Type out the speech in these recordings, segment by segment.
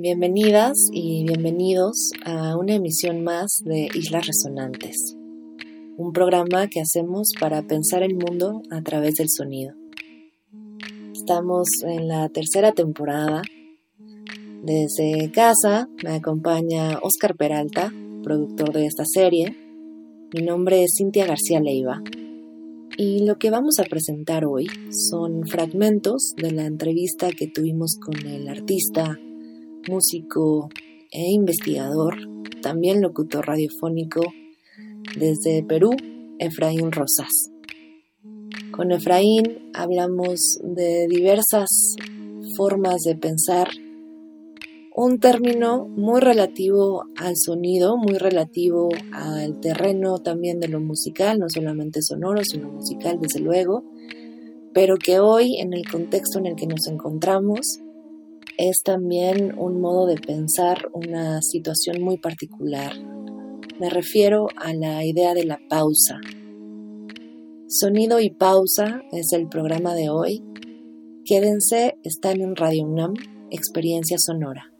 bienvenidas y bienvenidos a una emisión más de Islas Resonantes, un programa que hacemos para pensar el mundo a través del sonido. Estamos en la tercera temporada. Desde casa me acompaña Oscar Peralta, productor de esta serie. Mi nombre es Cintia García Leiva y lo que vamos a presentar hoy son fragmentos de la entrevista que tuvimos con el artista, músico e investigador, también locutor radiofónico desde Perú, Efraín Rosas. Con Efraín hablamos de diversas formas de pensar un término muy relativo al sonido, muy relativo al terreno también de lo musical, no solamente sonoro, sino musical desde luego, pero que hoy en el contexto en el que nos encontramos es también un modo de pensar una situación muy particular. Me refiero a la idea de la pausa. Sonido y pausa es el programa de hoy. Quédense, están en Radio UNAM, Experiencia Sonora.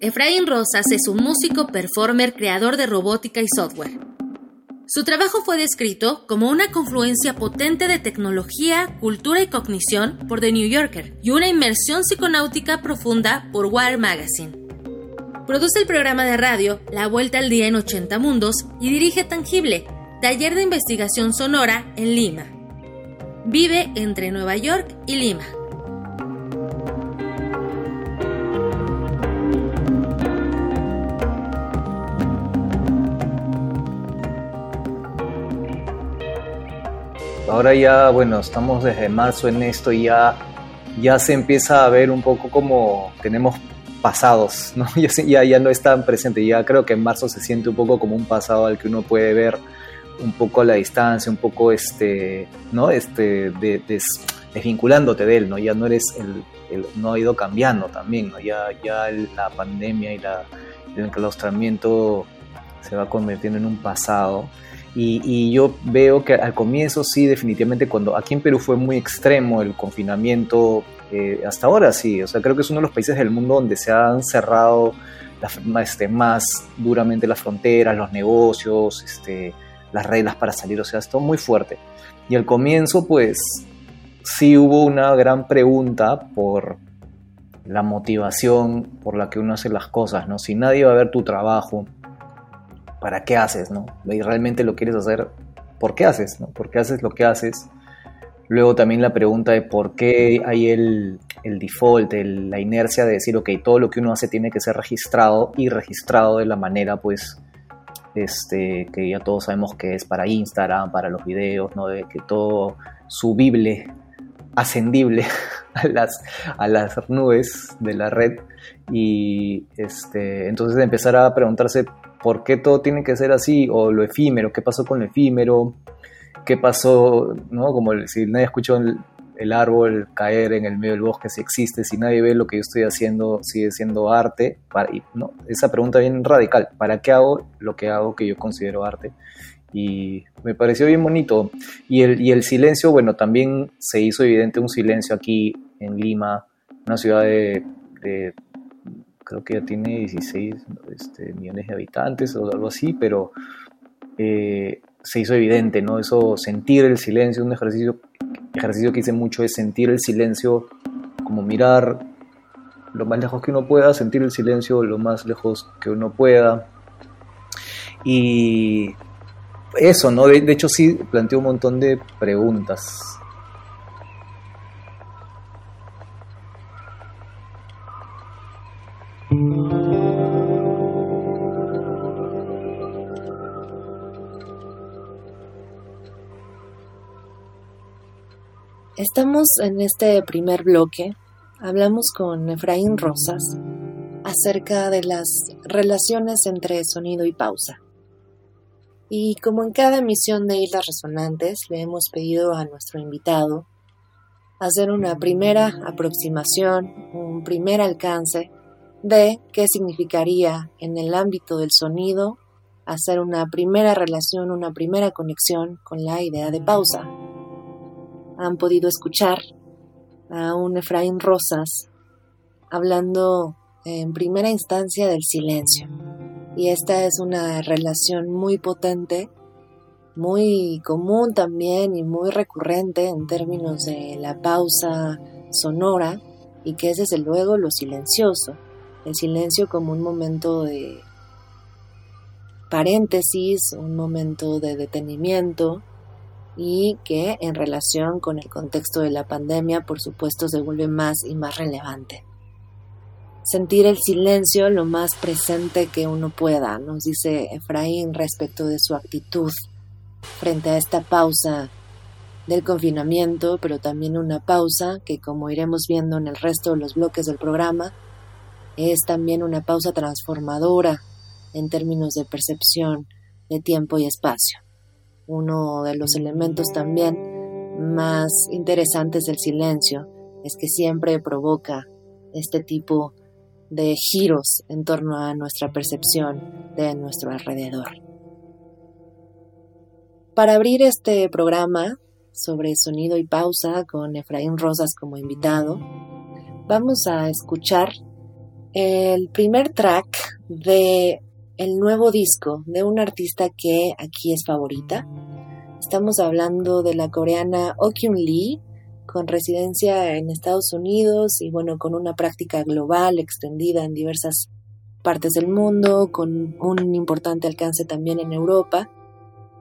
Efraín Rosas es un músico, performer, creador de robótica y software. Su trabajo fue descrito como una confluencia potente de tecnología, cultura y cognición por The New Yorker y una inmersión psiconáutica profunda por Wire Magazine. Produce el programa de radio La Vuelta al Día en 80 Mundos y dirige Tangible, taller de investigación sonora en Lima. Vive entre Nueva York y Lima. Ahora ya, bueno, estamos desde marzo en esto y ya, ya se empieza a ver un poco como tenemos pasados, ¿no? Ya, ya, no es tan presente, ya creo que en marzo se siente un poco como un pasado al que uno puede ver un poco a la distancia, un poco este, ¿no? Este, de, desvinculándote de él, ¿no? Ya no eres el, no ha ido cambiando también, ¿no? Ya, ya la pandemia y la, el enclaustramiento se va convirtiendo en un pasado y, yo veo que al comienzo sí, definitivamente, cuando aquí en Perú fue muy extremo el confinamiento, eh, hasta ahora sí, o sea, creo que es uno de los países del mundo donde se han cerrado este, más duramente las fronteras, los negocios, este, las reglas para salir, o sea, esto muy fuerte. Y al comienzo, pues, sí hubo una gran pregunta por la motivación por la que uno hace las cosas, ¿no? Si nadie va a ver tu trabajo, ¿para qué haces? ¿no? Y realmente lo quieres hacer, ¿por qué haces? ¿no? ¿Por qué haces lo que haces? Luego también la pregunta de por qué hay el, el default, la inercia de decir, ok, todo lo que uno hace tiene que ser registrado y registrado de la manera, pues, este, que ya todos sabemos que es para Instagram, para los videos, ¿no? De que todo subible, ascendible a las, a las nubes de la red. Y este, entonces empezar a preguntarse por qué todo tiene que ser así, o lo efímero, qué pasó con lo efímero, qué pasó, ¿no? Como si nadie escuchó el, árbol caer en el medio del bosque, si existe, si nadie ve lo que yo estoy haciendo, sigue siendo arte, para, ¿no? Esa pregunta bien radical, ¿para qué hago lo que hago que yo considero arte? Y me pareció bien bonito. Y el, y el silencio, bueno, también se hizo evidente un silencio aquí en Lima, una ciudad de creo que ya tiene 16 este, millones de habitantes o algo así, pero eh, se hizo evidente, ¿no? Eso, sentir el silencio, un ejercicio, ejercicio que hice mucho es sentir el silencio, como mirar lo más lejos que uno pueda, sentir el silencio lo más lejos que uno pueda. Y eso, ¿no? De, de hecho sí planteó un montón de preguntas Estamos en este primer bloque hablamos con Efraín Rosas acerca de las relaciones entre sonido y pausa. Y como en cada emisión de Islas Resonantes, le hemos pedido a nuestro invitado hacer una primera aproximación, un primer alcance de qué significaría en el ámbito del sonido hacer una primera relación, una primera conexión con la idea de pausa. Han podido escuchar a un Efraín Rosas hablando en primera instancia del silencio. Y esta es una relación muy potente, muy común también y muy recurrente en términos de la pausa sonora y que es desde luego lo silencioso. El silencio como un momento de paréntesis, un momento de detenimiento, y que en relación con el contexto de la pandemia, por supuesto, se vuelve más y más relevante. Sentir el silencio lo más presente que uno pueda, nos dice Efraín respecto de su actitud frente a esta pausa del confinamiento, pero también una pausa que, como iremos viendo en el resto de los bloques del programa, es también una pausa transformadora en términos de percepción de tiempo y espacio uno de los elementos también más interesantes del silencio es que siempre provoca este tipo de giros en torno a nuestra percepción de nuestro alrededor. Para abrir este programa sobre sonido y pausa con Efraín Rosas como invitado, vamos a escuchar el primer track de el nuevo disco de una artista que aquí es favorita. Estamos hablando de la coreana Okyun Lee, con residencia en Estados Unidos y bueno, con una práctica global extendida en diversas partes del mundo, con un importante alcance también en Europa,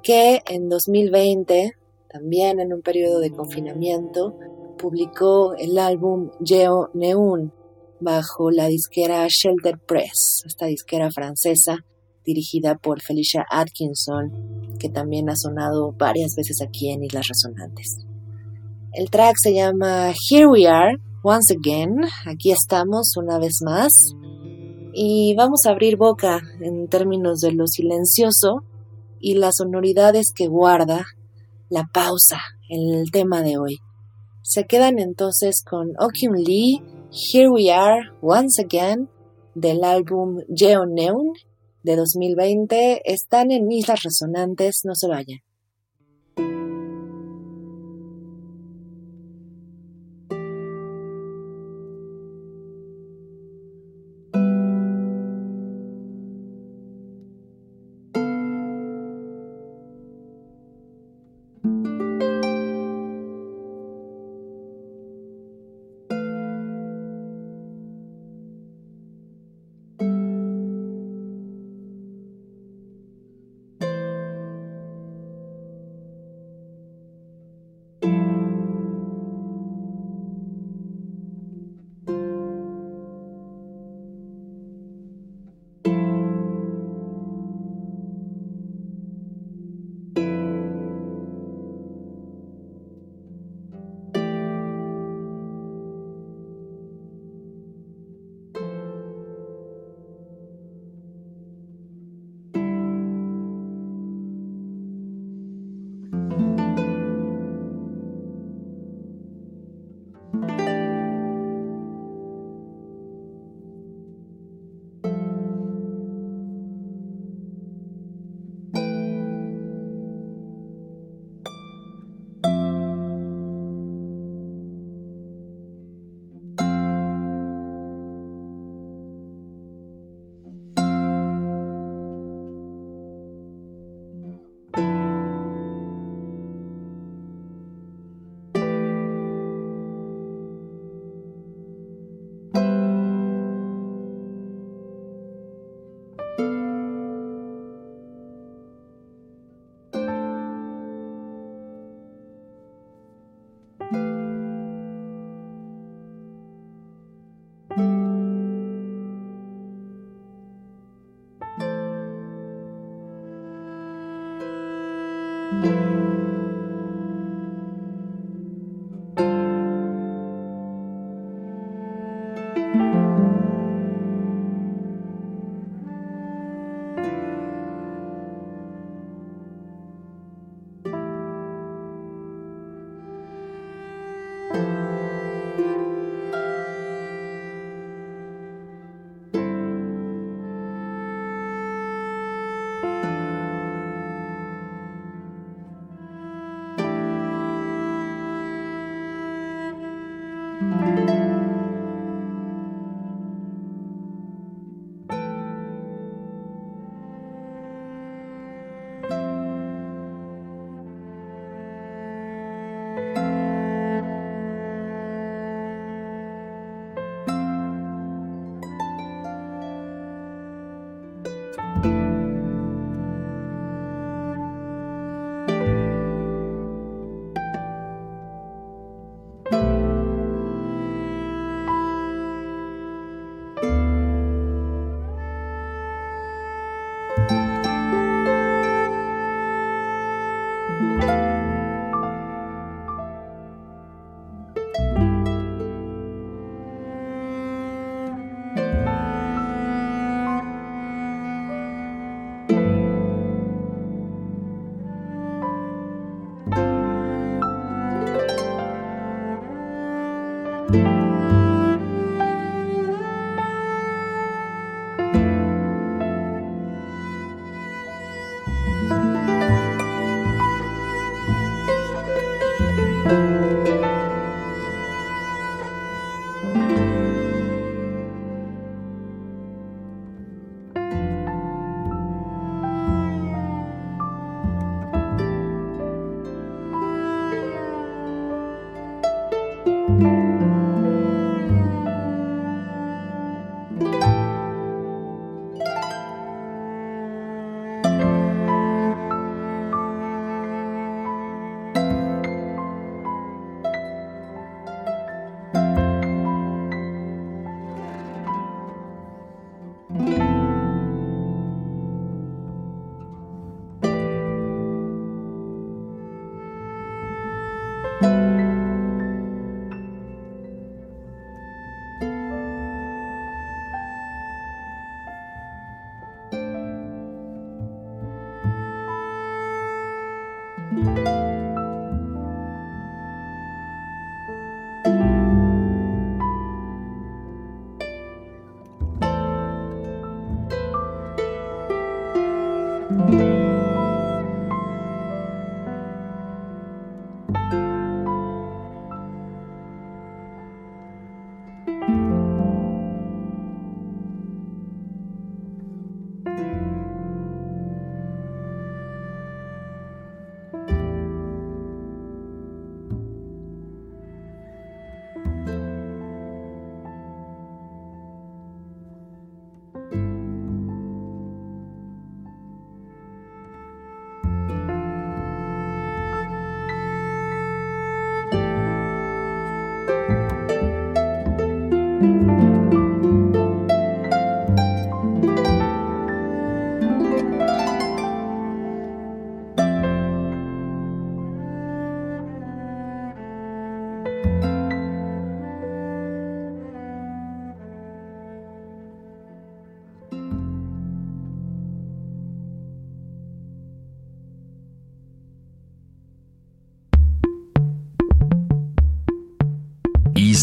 que en 2020, también en un periodo de confinamiento, publicó el álbum Geo Neun, bajo la disquera Shelter Press, esta disquera francesa dirigida por Felicia Atkinson, que también ha sonado varias veces aquí en Islas Resonantes. El track se llama Here We Are, Once Again, aquí estamos una vez más, y vamos a abrir boca en términos de lo silencioso y las sonoridades que guarda la pausa en el tema de hoy. Se quedan entonces con Okyun Lee Here We Are Once Again del álbum Geoneun de 2020 están en Islas Resonantes, no se vayan.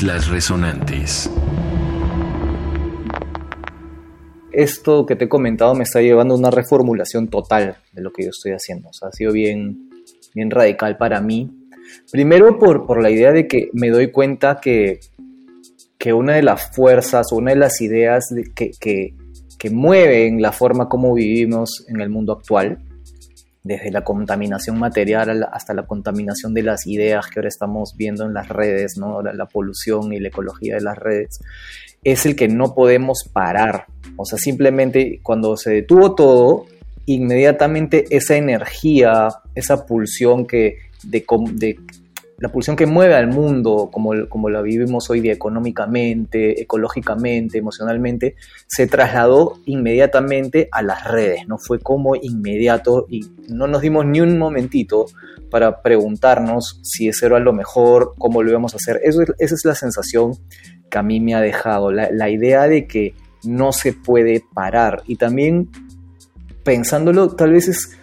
Islas Resonantes. Esto que te he comentado me está llevando a una reformulación total de lo que yo estoy haciendo. Ha sido bien, bien radical para mí. Primero por, por la idea de que me doy cuenta que, que una de las fuerzas o una de las ideas que, que, que mueven la forma como vivimos en el mundo actual desde la contaminación material hasta la contaminación de las ideas que ahora estamos viendo en las redes, ¿no? la, polución y la ecología de las redes, es el que no podemos parar. O sea, simplemente cuando se detuvo todo, inmediatamente esa energía, esa pulsión que de, de, la pulsión que mueve al mundo, como, como la vivimos hoy día económicamente, ecológicamente, emocionalmente, se trasladó inmediatamente a las redes, ¿no? Fue como inmediato y no nos dimos ni un momentito para preguntarnos si eso era lo mejor, cómo lo íbamos a hacer. Esa es la sensación que a mí me ha dejado, la idea de que no se puede parar. Y también pensándolo, tal vez es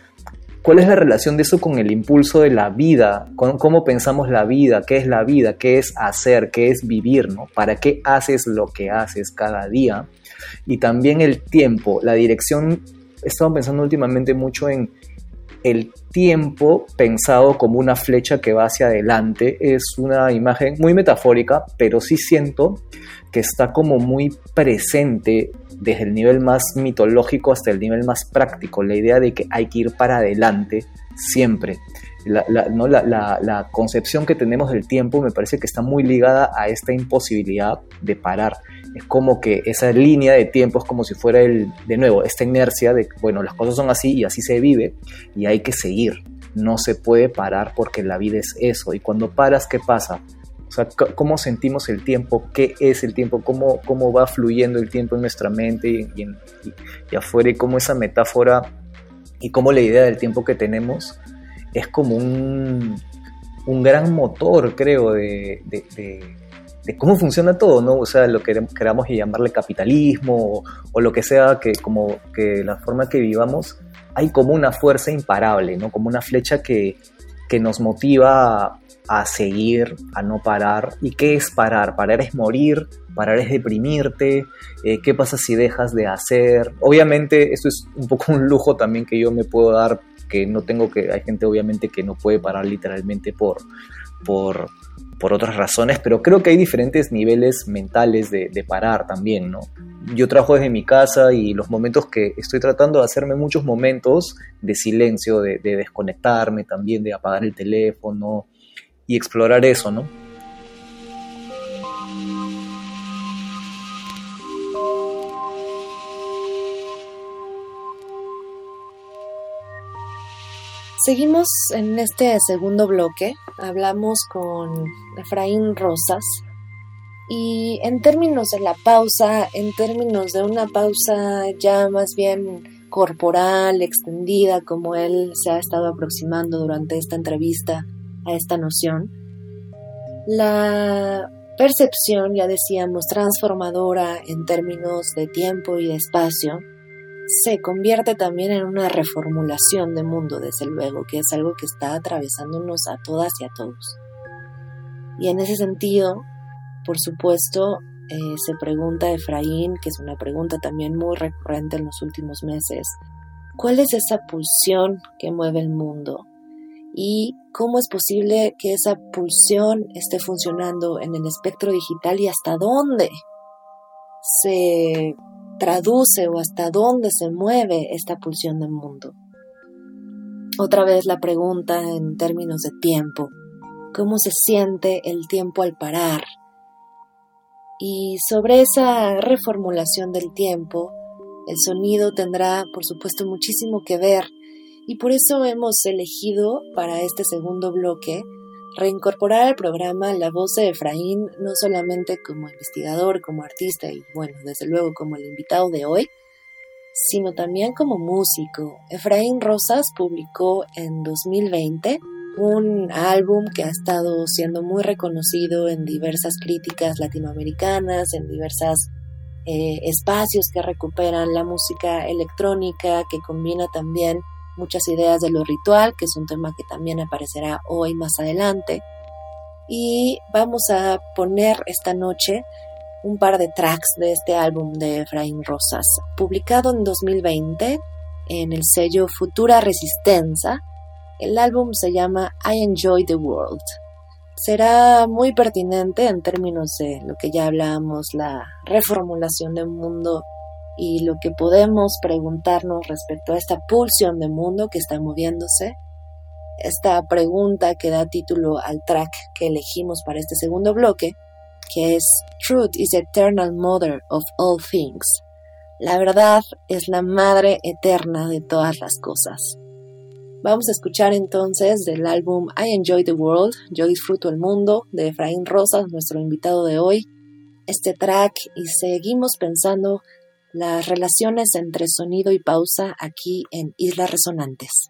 ¿Cuál es la relación de eso con el impulso de la vida? Con cómo pensamos la vida, qué es la vida, qué es hacer, qué es vivir, ¿no? ¿Para qué haces lo que haces cada día? Y también el tiempo, la dirección. He estado pensando últimamente mucho en el tiempo pensado como una flecha que va hacia adelante. Es una imagen muy metafórica, pero sí siento que está como muy presente desde el nivel más mitológico hasta el nivel más práctico, la idea de que hay que ir para adelante siempre. La, ¿no? la, concepción que tenemos del tiempo me parece que está muy ligada a esta imposibilidad de parar. Es como que esa línea de tiempo es como si fuera el, de nuevo, esta inercia de, bueno, las cosas son así y así se vive y hay que seguir. No se puede parar porque la vida es eso. Y cuando paras, ¿qué pasa? O sea, cómo sentimos el tiempo, qué es el tiempo, cómo, cómo va fluyendo el tiempo en nuestra mente y, afuera, y cómo esa metáfora y cómo la idea del tiempo que tenemos es como un, un gran motor, creo, de, de, cómo funciona todo, ¿no? O sea, lo que queramos llamarle capitalismo o, o, lo que sea, que como que la forma que vivamos, hay como una fuerza imparable, ¿no? Como una flecha que, que nos motiva a seguir, a no parar. ¿Y qué es parar? Parar es morir, parar es deprimirte, eh, qué pasa si dejas de hacer. Obviamente esto es un poco un lujo también que yo me puedo dar, que no tengo que, hay gente obviamente que no puede parar literalmente por, por, por otras razones, pero creo que hay diferentes niveles mentales de, parar también, ¿no? Yo trabajo desde mi casa y los momentos que estoy tratando de hacerme muchos momentos de silencio, de desconectarme también, de apagar el teléfono, y explorar eso, ¿no? Seguimos en este segundo bloque, hablamos con Efraín Rosas y en términos de la pausa, en términos de una pausa ya más bien corporal, extendida, como él se ha estado aproximando durante esta entrevista, a esta noción. La percepción, ya decíamos, transformadora en términos de tiempo y de espacio, se convierte también en una reformulación de mundo, desde luego, que es algo que está atravesándonos a todas y a todos. Y en ese sentido, por supuesto, eh, se pregunta Efraín, que es una pregunta también muy recurrente en los últimos meses, ¿cuál es esa pulsión que mueve el mundo? y cómo es posible que esa pulsión esté funcionando en el espectro digital y hasta dónde se traduce o hasta dónde se mueve esta pulsión del mundo. Otra vez la pregunta en términos de tiempo. ¿Cómo se siente el tiempo al parar? Y sobre esa reformulación del tiempo, el sonido tendrá, por supuesto, muchísimo que ver y por eso hemos elegido para este segundo bloque reincorporar al programa la voz de Efraín no solamente como investigador, como artista y bueno, desde luego como el invitado de hoy, sino también como músico. Efraín Rosas publicó en 2020 un álbum que ha estado siendo muy reconocido en diversas críticas latinoamericanas, en diversos eh, espacios que recuperan la música electrónica, que combina también muchas ideas de lo ritual, que es un tema que también aparecerá hoy más adelante. y vamos a poner esta noche un par de tracks de este álbum de Efraín Rosas, publicado en 2020 en el sello Futura Resistencia. El álbum se llama I Enjoy the World. Será muy pertinente en términos de lo que ya hablábamos, la reformulación del mundo y lo que podemos preguntarnos respecto a esta pulsión de mundo que está moviéndose. Esta pregunta que da título al track que elegimos para este segundo bloque, que es Truth is the eternal mother of all things. La verdad es la madre eterna de todas las cosas. Vamos a escuchar entonces del álbum I Enjoy the World, Yo disfruto el mundo, de Efraín Rosas, nuestro invitado de hoy, este track y seguimos pensando las relaciones entre sonido y pausa aquí en Islas Resonantes.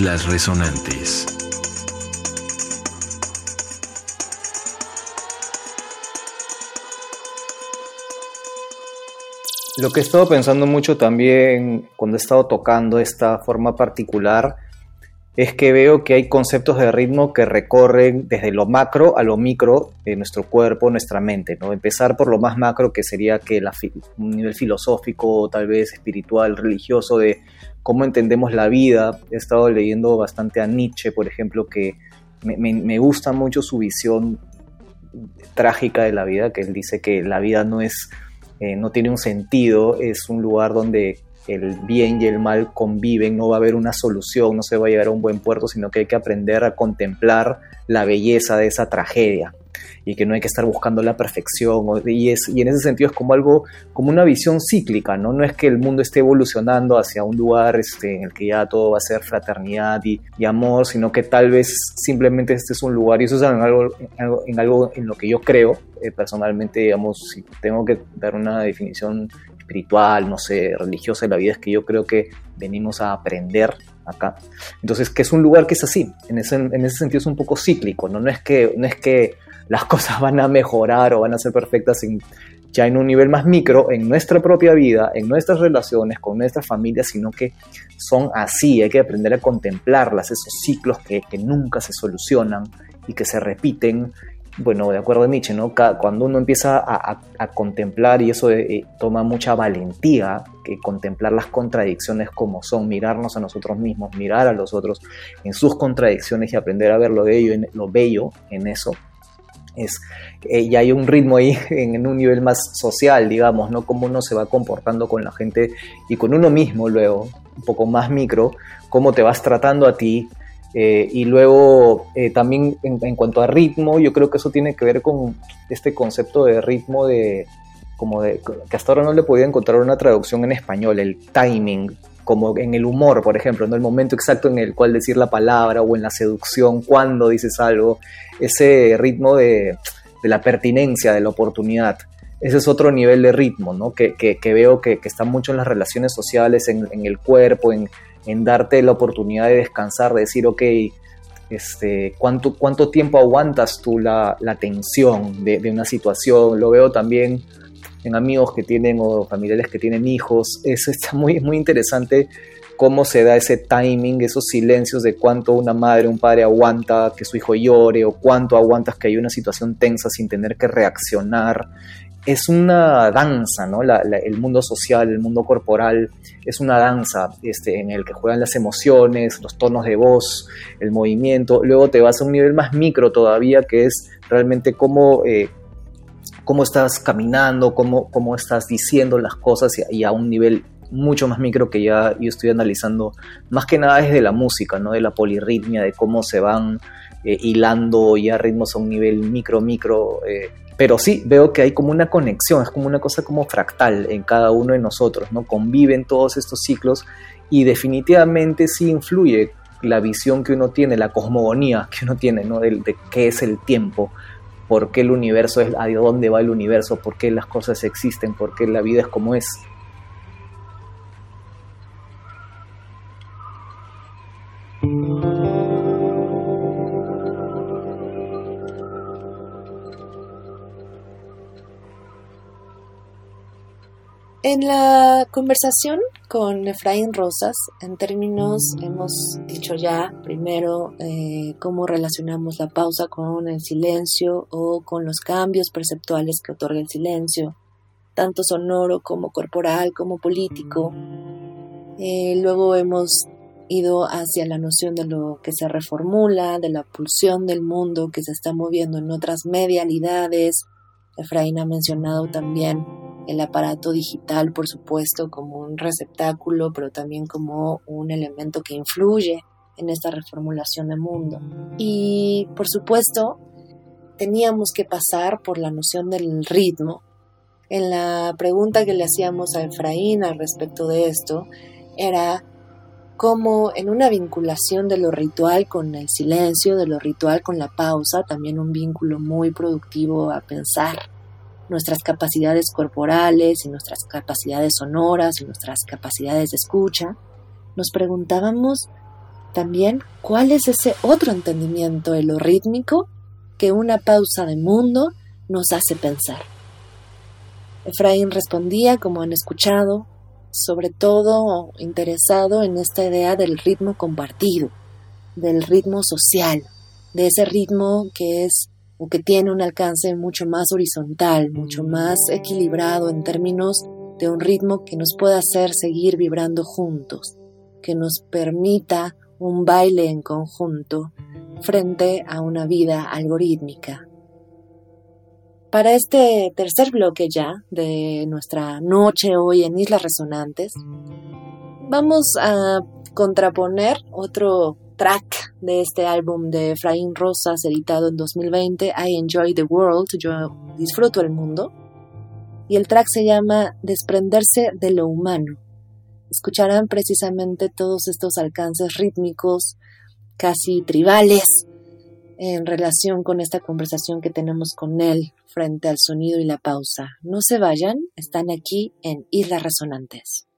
Islas Resonantes. Lo que he estado pensando mucho también cuando he estado tocando esta forma particular es que veo que hay conceptos de ritmo que recorren desde lo macro a lo micro de nuestro cuerpo, nuestra mente, ¿no? Empezar por lo más macro que sería que la, un nivel filosófico, tal vez espiritual, religioso de cómo entendemos la vida. He estado leyendo bastante a Nietzsche, por ejemplo, que me, gusta mucho su visión trágica de la vida, que él dice que la vida no es, eh, no tiene un sentido, es un lugar donde el bien y el mal conviven, no va a haber una solución, no se va a llegar a un buen puerto, sino que hay que aprender a contemplar la belleza de esa tragedia y que no hay que estar buscando la perfección y, es, y en ese sentido es como algo, como una visión cíclica, ¿no? No es que el mundo esté evolucionando hacia un lugar este, en el que ya todo va a ser fraternidad y, amor, sino que tal vez simplemente este es un lugar y eso es en algo en, algo, en, lo que yo creo eh, personalmente, digamos, si tengo que dar una definición espiritual, no sé, religiosa de la vida, es que yo creo que venimos a aprender acá. Entonces, que es un lugar que es así, en ese, en ese sentido es un poco cíclico, ¿no? No es que, no es que las cosas van a mejorar o van a ser perfectas ya en un nivel más micro, en nuestra propia vida, en nuestras relaciones, con nuestras familias, sino que son así, hay que aprender a contemplarlas, esos ciclos que, que nunca se solucionan y que se repiten. Bueno, de acuerdo a Nietzsche, ¿no? cuando uno empieza a, contemplar, y eso eh, toma mucha valentía, que contemplar las contradicciones como son, mirarnos a nosotros mismos, mirar a los otros en sus contradicciones y aprender a ver lo bello en, lo bello en eso, es, eh, ya hay un ritmo ahí en, un nivel más social, digamos, ¿no? Cómo uno se va comportando con la gente y con uno mismo luego, un poco más micro, cómo te vas tratando a ti. Eh, y luego eh, también en, cuanto a ritmo, yo creo que eso tiene que ver con este concepto de ritmo de, como de, que hasta ahora no le podía encontrar una traducción en español, el timing, como en el humor, por ejemplo, ¿no? el momento exacto en el cual decir la palabra o en la seducción, cuando dices algo, ese ritmo de, la pertinencia, de la oportunidad. Ese es otro nivel de ritmo, ¿no? Que, veo que, está mucho en las relaciones sociales, en, el cuerpo, en, darte la oportunidad de descansar, de decir, ok, este, ¿cuánto, cuánto tiempo aguantas tú la, tensión de, de, una situación? Lo veo también en amigos que tienen o familiares que tienen hijos. Eso está muy, muy interesante cómo se da ese timing, esos silencios de cuánto una madre, un padre aguanta que su hijo llore o cuánto aguantas que hay una situación tensa sin tener que reaccionar. Es una danza, ¿no? el mundo social, el mundo corporal, es una danza este, en el que juegan las emociones, los tonos de voz, el movimiento. Luego te vas a un nivel más micro todavía, que es realmente cómo, eh, cómo estás caminando, cómo, cómo estás diciendo las cosas y, a un nivel mucho más micro que ya yo estoy analizando, más que nada desde la música, ¿no? de la polirritmia, de cómo se van eh, hilando ya ritmos a un nivel micro, micro. Eh, pero sí, veo que hay como una conexión, es como una cosa como fractal en cada uno de nosotros, ¿no? Conviven todos estos ciclos y definitivamente sí influye la visión que uno tiene, la cosmogonía que uno tiene, ¿no? de qué es el tiempo, por qué el universo es, a dónde va el universo, por qué las cosas existen, por qué la vida es como es. En la conversación con Efraín Rosas, en términos, hemos dicho ya primero eh, cómo relacionamos la pausa con el silencio o con los cambios perceptuales que otorga el silencio, tanto sonoro como corporal como político. Eh, luego hemos ido hacia la noción de lo que se reformula, de la pulsión del mundo que se está moviendo en otras medialidades. Efraín ha mencionado también el aparato digital, por supuesto, como un receptáculo, pero también como un elemento que influye en esta reformulación del mundo. Y, por supuesto, teníamos que pasar por la noción del ritmo. En la pregunta que le hacíamos a Efraín al respecto de esto, era cómo en una vinculación de lo ritual con el silencio, de lo ritual con la pausa, también un vínculo muy productivo a pensar nuestras capacidades corporales y nuestras capacidades sonoras y nuestras capacidades de escucha, nos preguntábamos también cuál es ese otro entendimiento de rítmico que una pausa de mundo nos hace pensar. Efraín respondía, como han escuchado, sobre todo interesado en esta idea del ritmo compartido, del ritmo social, de ese ritmo que es o que tiene un alcance mucho más horizontal, mucho más equilibrado en términos de un ritmo que nos pueda hacer seguir vibrando juntos, que nos permita un baile en conjunto frente a una vida algorítmica. Para este tercer bloque ya de nuestra noche hoy en Islas Resonantes, vamos a contraponer otro track de este álbum de Efraín Rosas, editado en 2020, I Enjoy the World, yo disfruto el mundo. Y el track se llama Desprenderse de lo humano. Escucharán precisamente todos estos alcances rítmicos, casi tribales, en relación con esta conversación que tenemos con él frente al sonido y la pausa. No se vayan, están aquí en Islas Resonantes.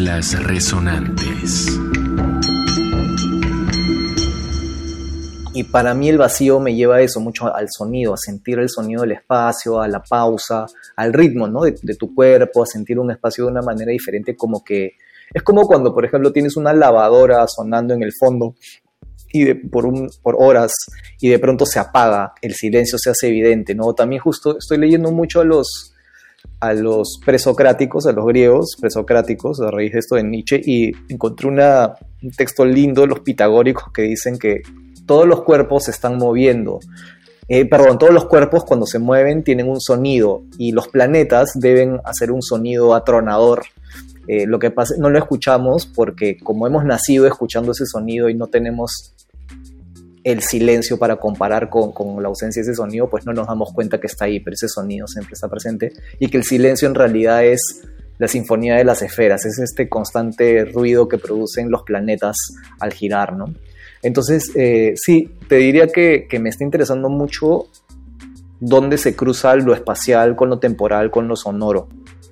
Islas Resonantes. Y para mí el vacío me lleva a eso, mucho al sonido, a sentir el sonido del espacio, a la pausa, al ritmo ¿no? de, tu cuerpo, a sentir un espacio de una manera diferente, como que es como cuando, por ejemplo, tienes una lavadora sonando en el fondo y por, un, por horas y de pronto se apaga, el silencio se hace evidente, ¿no? También justo estoy leyendo mucho a los, a los presocráticos, a los griegos presocráticos, a raíz de esto de Nietzsche, y encontré un texto lindo de los pitagóricos que dicen que todos los cuerpos se están moviendo. Eh, perdón, todos los cuerpos cuando se mueven tienen un sonido y los planetas deben hacer un sonido atronador. Eh, lo que pasa, no lo escuchamos porque como hemos nacido escuchando ese sonido y no tenemos el silencio para comparar con, con, la ausencia de ese sonido, pues no nos damos cuenta que está ahí, pero ese sonido siempre está presente y que el silencio en realidad es la sinfonía de las esferas, es este constante ruido que producen los planetas al girar, ¿no? Entonces, eh, sí, te diría que, que, me está interesando mucho dónde se cruza lo espacial con lo temporal, con lo sonoro,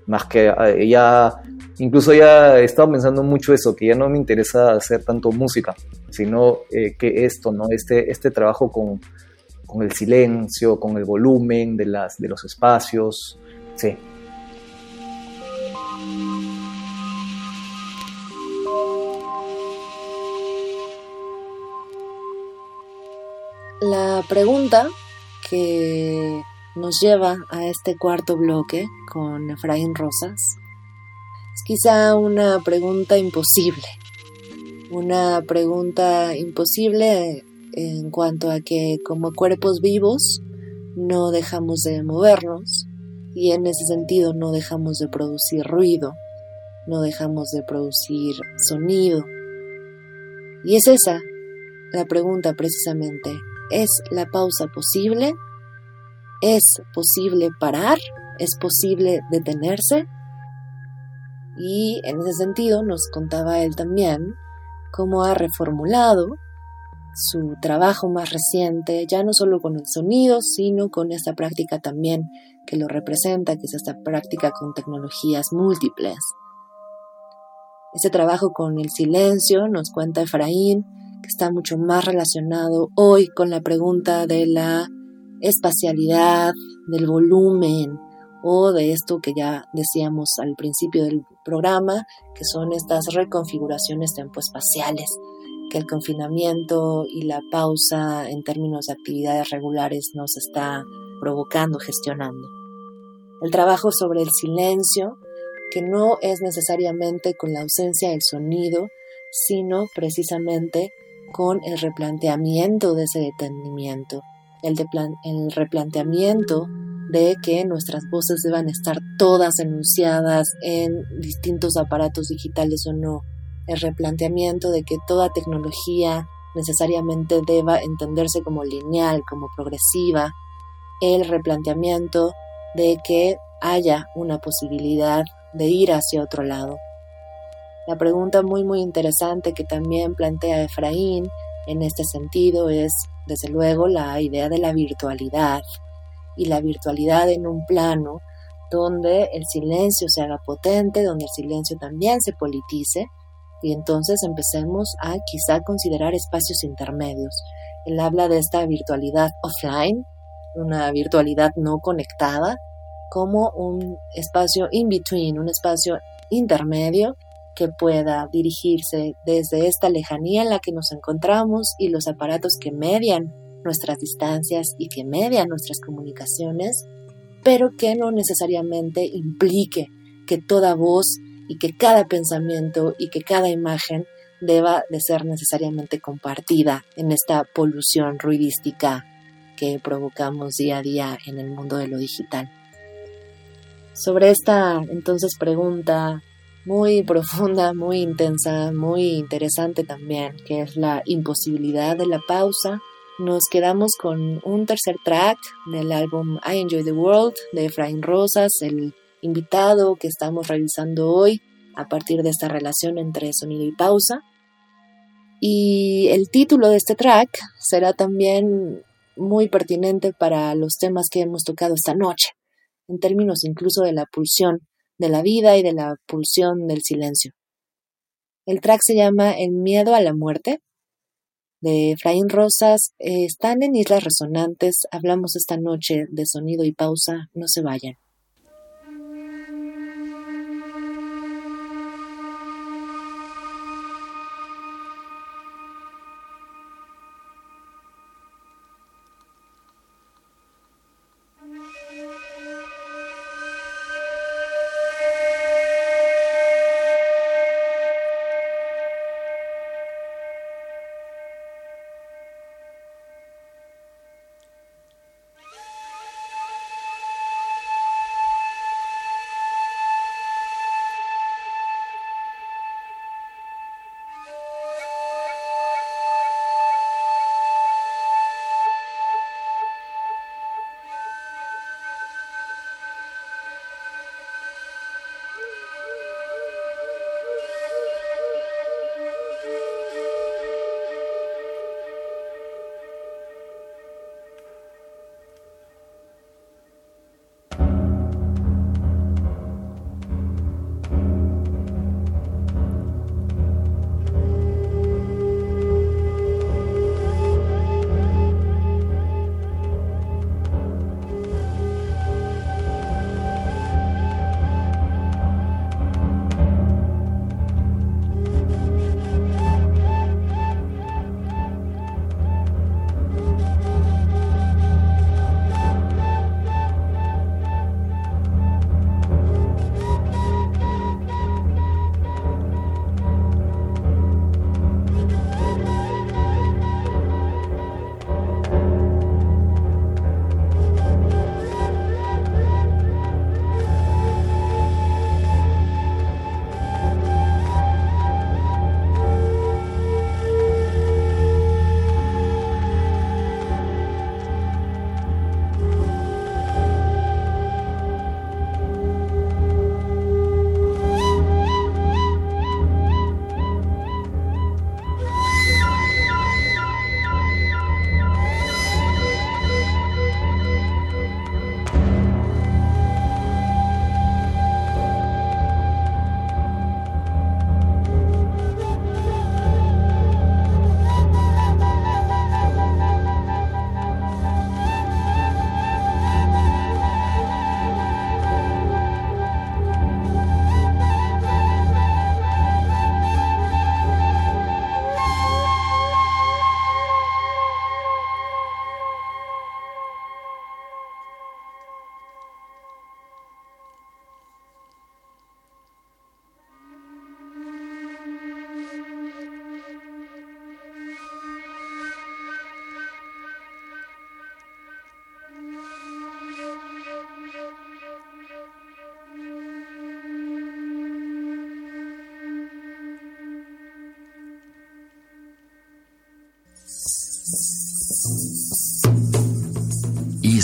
más que eh, ya, incluso ya he estado pensando mucho eso, que ya no me interesa hacer tanto música, sino eh, que esto, ¿no? Este, este trabajo con, con el silencio, con el volumen de, las, de los espacios, sí. La pregunta que nos lleva a este cuarto bloque con Efraín Rosas es quizá una pregunta imposible. Una pregunta imposible en cuanto a que como cuerpos vivos no dejamos de movernos y en ese sentido no dejamos de producir ruido, no dejamos de producir sonido. Y es esa la pregunta precisamente ¿Es la pausa posible? ¿Es posible parar? ¿Es posible detenerse? Y en ese sentido nos contaba él también cómo ha reformulado su trabajo más reciente, ya no solo con el sonido, sino con esta práctica también que lo representa, que es esta práctica con tecnologías múltiples. Este trabajo con el silencio, nos cuenta Efraín, que está mucho más relacionado hoy con la pregunta de la espacialidad, del volumen o de esto que ya decíamos al principio del programa, que son estas reconfiguraciones tempoespaciales que el confinamiento y la pausa en términos de actividades regulares nos está provocando, gestionando. El trabajo sobre el silencio, que no es necesariamente con la ausencia del sonido, sino precisamente con el replanteamiento de ese detenimiento, el, el replanteamiento de que nuestras voces deban estar todas enunciadas en distintos aparatos digitales o no, el replanteamiento de que toda tecnología necesariamente deba entenderse como lineal, como progresiva, el replanteamiento de que haya una posibilidad de ir hacia otro lado. La pregunta muy muy interesante que también plantea Efraín en este sentido es, desde luego, la idea de la virtualidad y la virtualidad en un plano donde el silencio se haga potente, donde el silencio también se politice y entonces empecemos a quizá considerar espacios intermedios. Él habla de esta virtualidad offline, una virtualidad no conectada, como un espacio in between, un espacio intermedio que pueda dirigirse desde esta lejanía en la que nos encontramos y los aparatos que median nuestras distancias y que median nuestras comunicaciones, pero que no necesariamente implique que toda voz y que cada pensamiento y que cada imagen deba de ser necesariamente compartida en esta polución ruidística que provocamos día a día en el mundo de lo digital. Sobre esta entonces pregunta muy profunda, muy intensa, muy interesante también, que es la imposibilidad de la pausa. Nos quedamos con un tercer track del álbum I Enjoy the World de Efraín Rosas, el invitado que estamos revisando hoy a partir de esta relación entre sonido y pausa. Y el título de este track será también muy pertinente para los temas que hemos tocado esta noche, en términos incluso de la pulsión de la vida y de la pulsión del silencio. El track se llama El miedo a la muerte, de Efraín Rosas. están en Islas Resonantes. Hablamos esta noche de sonido y pausa. No se vayan.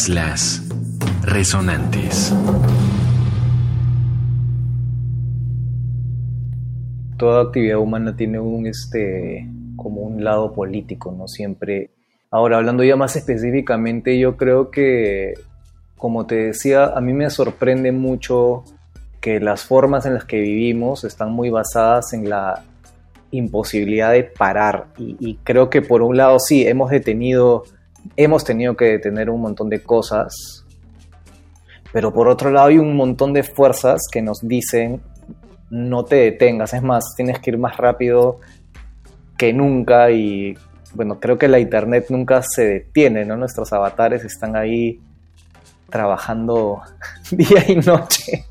Islas Resonantes. Toda actividad humana tiene un este como un lado político, no siempre. Ahora hablando ya más específicamente, yo creo que como te decía, a mí me sorprende mucho que las formas en las que vivimos están muy basadas en la imposibilidad de parar y, y creo que por un lado sí hemos detenido hemos tenido que detener un montón de cosas, pero por otro lado hay un montón de fuerzas que nos dicen no te detengas, es más, tienes que ir más rápido que nunca y bueno, creo que la internet nunca se detiene, ¿no? Nuestros avatares están ahí trabajando día y noche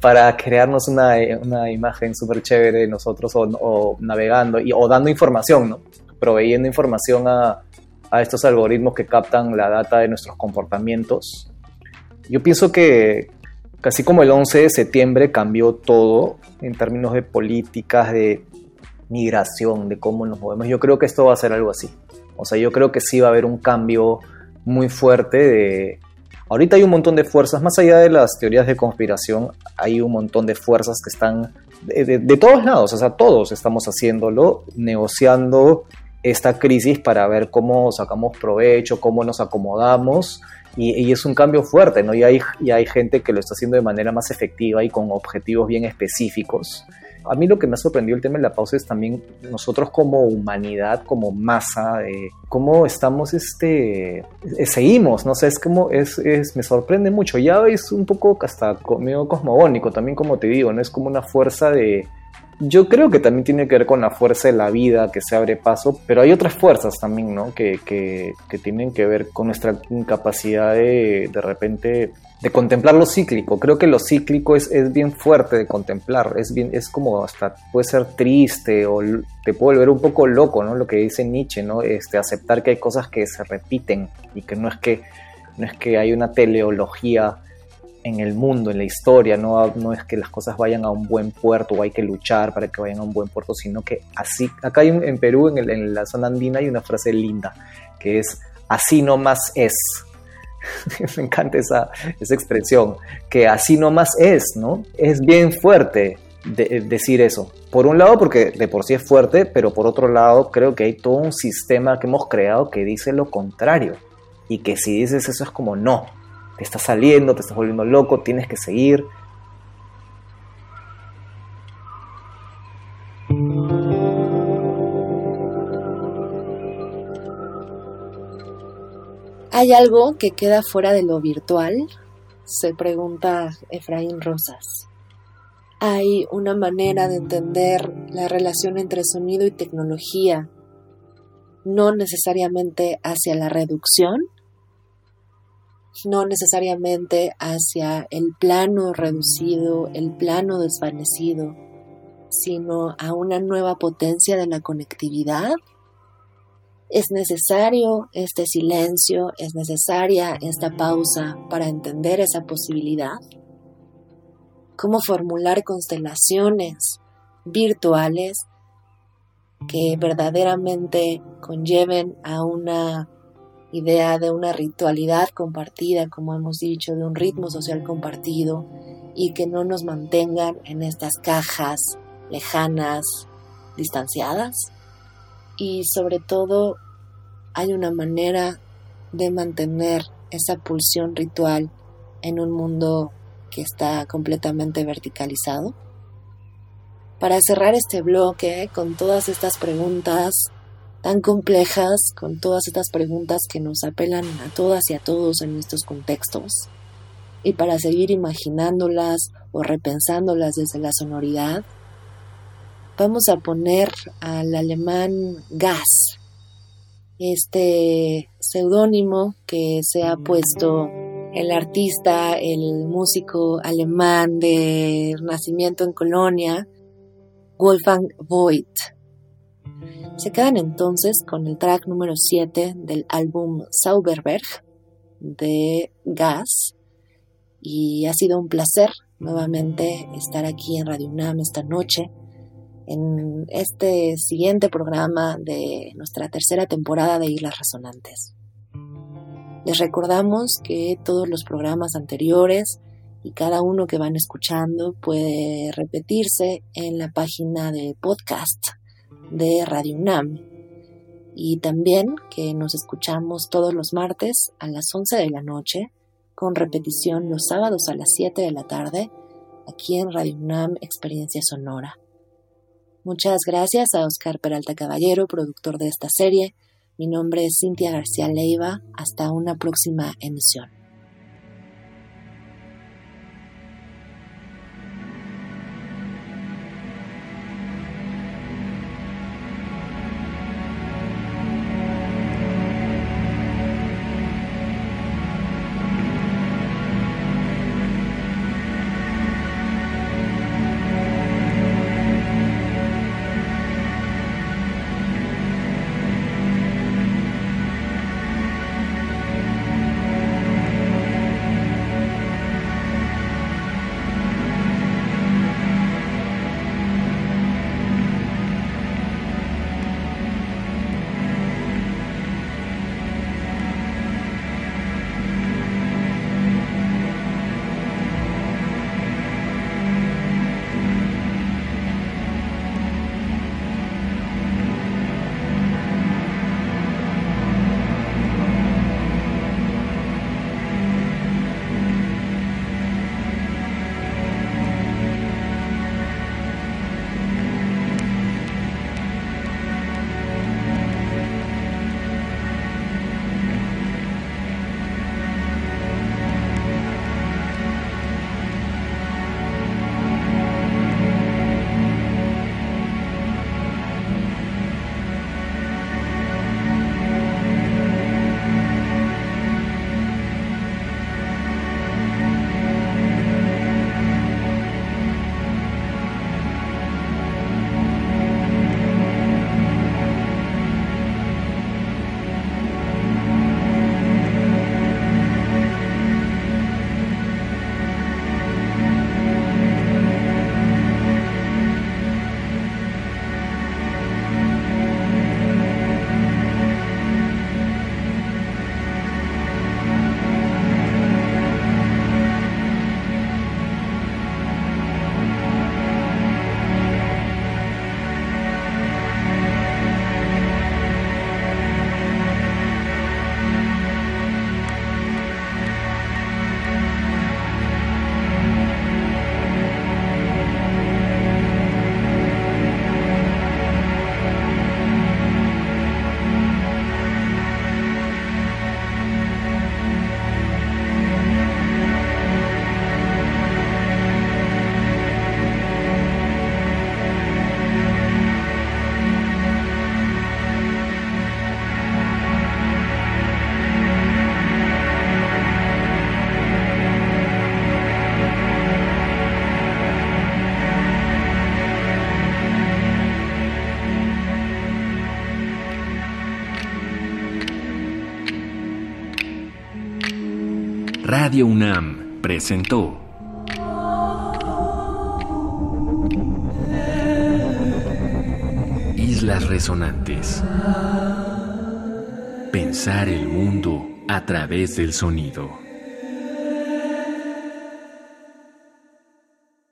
para crearnos una, una imagen súper chévere de nosotros o, o, navegando y, o dando información, ¿no? Proveyendo información a, a estos algoritmos que captan la data de nuestros comportamientos. Yo pienso que casi como el 11 de septiembre cambió todo en términos de políticas, de migración, de cómo nos movemos. Yo creo que esto va a ser algo así. O sea, yo creo que sí va a haber un cambio muy fuerte de... Ahorita hay un montón de fuerzas, más allá de las teorías de conspiración, hay un montón de fuerzas que están de, de, de todos lados, o sea, todos estamos haciéndolo, negociando esta crisis para ver cómo sacamos provecho, cómo nos acomodamos. Y, es un cambio fuerte, ¿no? Y hay, y hay gente que lo está haciendo de manera más efectiva y con objetivos bien específicos. A mí lo que me ha sorprendido el tema de la pausa es también nosotros como humanidad, como masa, eh, cómo estamos, este, eh, seguimos, no sé, es como, es, me sorprende mucho. Ya es un poco hasta medio cosmogónico también, como te digo, ¿no? Es como una fuerza de, yo creo que también tiene que ver con la fuerza de la vida que se abre paso, pero hay otras fuerzas también, ¿no? Que, que, que tienen que ver con nuestra incapacidad de de repente de contemplar lo cíclico. Creo que lo cíclico es, es bien fuerte de contemplar, es, bien, es como hasta puede ser triste o te puede volver un poco loco, ¿no? Lo que dice Nietzsche, ¿no? Este, aceptar que hay cosas que se repiten y que no es que, no es que hay una teleología en el mundo, en la historia, no, no es que las cosas vayan a un buen puerto o hay que luchar para que vayan a un buen puerto, sino que así, acá hay en Perú, en, la zona andina, hay una frase linda, que es, así nomás es. Me encanta esa, esa expresión, que así nomás es, ¿no? Es bien fuerte de, decir eso. Por un lado, porque de por sí es fuerte, pero por otro lado, creo que hay todo un sistema que hemos creado que dice lo contrario. Y que si dices eso es como no, te está saliendo, te estás volviendo loco, tienes que seguir. ¿Hay algo que queda fuera de lo virtual? Se pregunta Efraín Rosas. ¿Hay una manera de entender la relación entre sonido y tecnología, no necesariamente hacia la reducción, no necesariamente hacia el plano reducido, el plano desvanecido, sino a una nueva potencia de la conectividad. Es necesario este silencio, es necesaria esta pausa para entender esa posibilidad. Cómo formular constelaciones virtuales que verdaderamente conlleven a una idea de una ritualidad compartida, como hemos dicho, de un ritmo social compartido y que no nos mantengan en estas cajas lejanas, distanciadas. Y sobre todo hay una manera de mantener esa pulsión ritual en un mundo que está completamente verticalizado. Para cerrar este bloque con todas estas preguntas tan complejas, con todas estas preguntas que nos apelan a todas y a todos en estos contextos. Y para seguir imaginándolas o repensándolas desde la sonoridad, vamos a poner al alemán Gas, este seudónimo que se ha puesto el artista, el músico alemán de nacimiento en Colonia, Wolfgang Voigt. Se quedan entonces con el track número 7 del álbum Sauberberg de Gas y ha sido un placer nuevamente estar aquí en Radio UNAM esta noche en este siguiente programa de nuestra tercera temporada de Islas Resonantes. Les recordamos que todos los programas anteriores y cada uno que van escuchando puede repetirse en la página de podcast de Radio UNAM y también que nos escuchamos todos los martes a las 11 de la noche con repetición los sábados a las 7 de la tarde aquí en Radio UNAM Experiencia Sonora. Muchas gracias a Oscar Peralta Caballero, productor de esta serie. Mi nombre es Cintia García Leiva. Hasta una próxima emisión. UNAM presentó Islas Resonantes. Pensar el mundo a través del sonido.